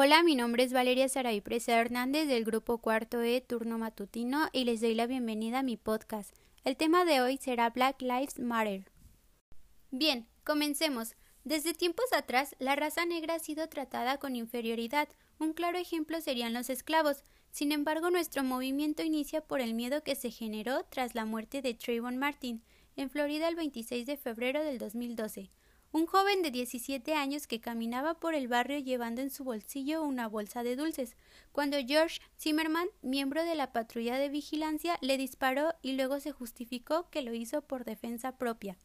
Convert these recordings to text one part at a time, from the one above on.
Hola, mi nombre es Valeria Saray Presa Hernández del grupo Cuarto E Turno Matutino y les doy la bienvenida a mi podcast. El tema de hoy será Black Lives Matter. Bien, comencemos. Desde tiempos atrás, la raza negra ha sido tratada con inferioridad. Un claro ejemplo serían los esclavos. Sin embargo, nuestro movimiento inicia por el miedo que se generó tras la muerte de Trayvon Martin en Florida el 26 de febrero del 2012 un joven de 17 años que caminaba por el barrio llevando en su bolsillo una bolsa de dulces, cuando George Zimmerman, miembro de la patrulla de vigilancia, le disparó y luego se justificó que lo hizo por defensa propia.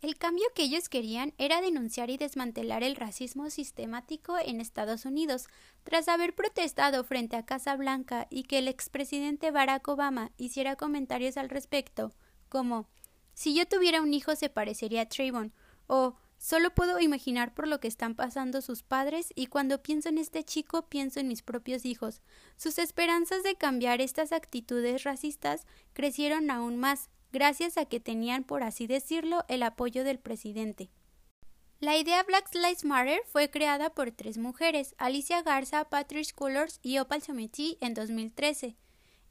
El cambio que ellos querían era denunciar y desmantelar el racismo sistemático en Estados Unidos. Tras haber protestado frente a Casa Blanca y que el expresidente Barack Obama hiciera comentarios al respecto, como si yo tuviera un hijo se parecería a Trayvon, o solo puedo imaginar por lo que están pasando sus padres y cuando pienso en este chico pienso en mis propios hijos. Sus esperanzas de cambiar estas actitudes racistas crecieron aún más, gracias a que tenían, por así decirlo, el apoyo del presidente. La idea Black Lives Matter fue creada por tres mujeres, Alicia Garza, Patrice Cullors y Opal Samiti en 2013.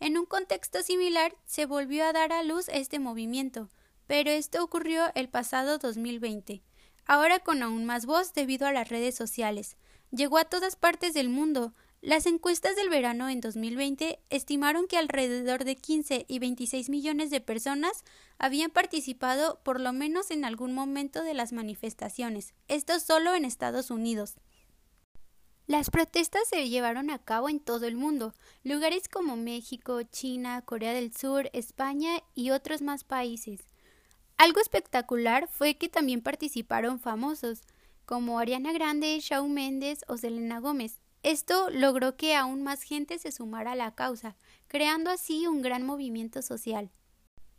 En un contexto similar, se volvió a dar a luz este movimiento pero esto ocurrió el pasado 2020, ahora con aún más voz debido a las redes sociales. Llegó a todas partes del mundo. Las encuestas del verano en 2020 estimaron que alrededor de 15 y 26 millones de personas habían participado por lo menos en algún momento de las manifestaciones, esto solo en Estados Unidos. Las protestas se llevaron a cabo en todo el mundo, lugares como México, China, Corea del Sur, España y otros más países. Algo espectacular fue que también participaron famosos, como Ariana Grande, Shawn Mendes o Selena Gómez. Esto logró que aún más gente se sumara a la causa, creando así un gran movimiento social.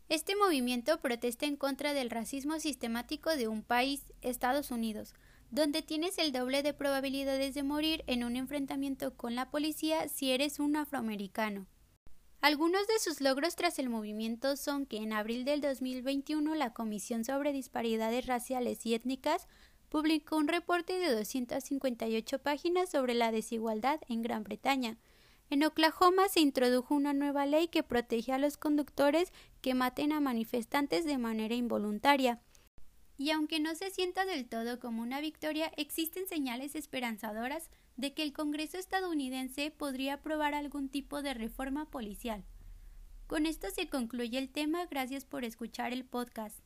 Este movimiento protesta en contra del racismo sistemático de un país, Estados Unidos, donde tienes el doble de probabilidades de morir en un enfrentamiento con la policía si eres un afroamericano. Algunos de sus logros tras el movimiento son que en abril del 2021 la Comisión sobre Disparidades Raciales y Étnicas publicó un reporte de 258 páginas sobre la desigualdad en Gran Bretaña. En Oklahoma se introdujo una nueva ley que protege a los conductores que maten a manifestantes de manera involuntaria. Y aunque no se sienta del todo como una victoria, existen señales esperanzadoras de que el Congreso estadounidense podría aprobar algún tipo de reforma policial. Con esto se concluye el tema. Gracias por escuchar el podcast.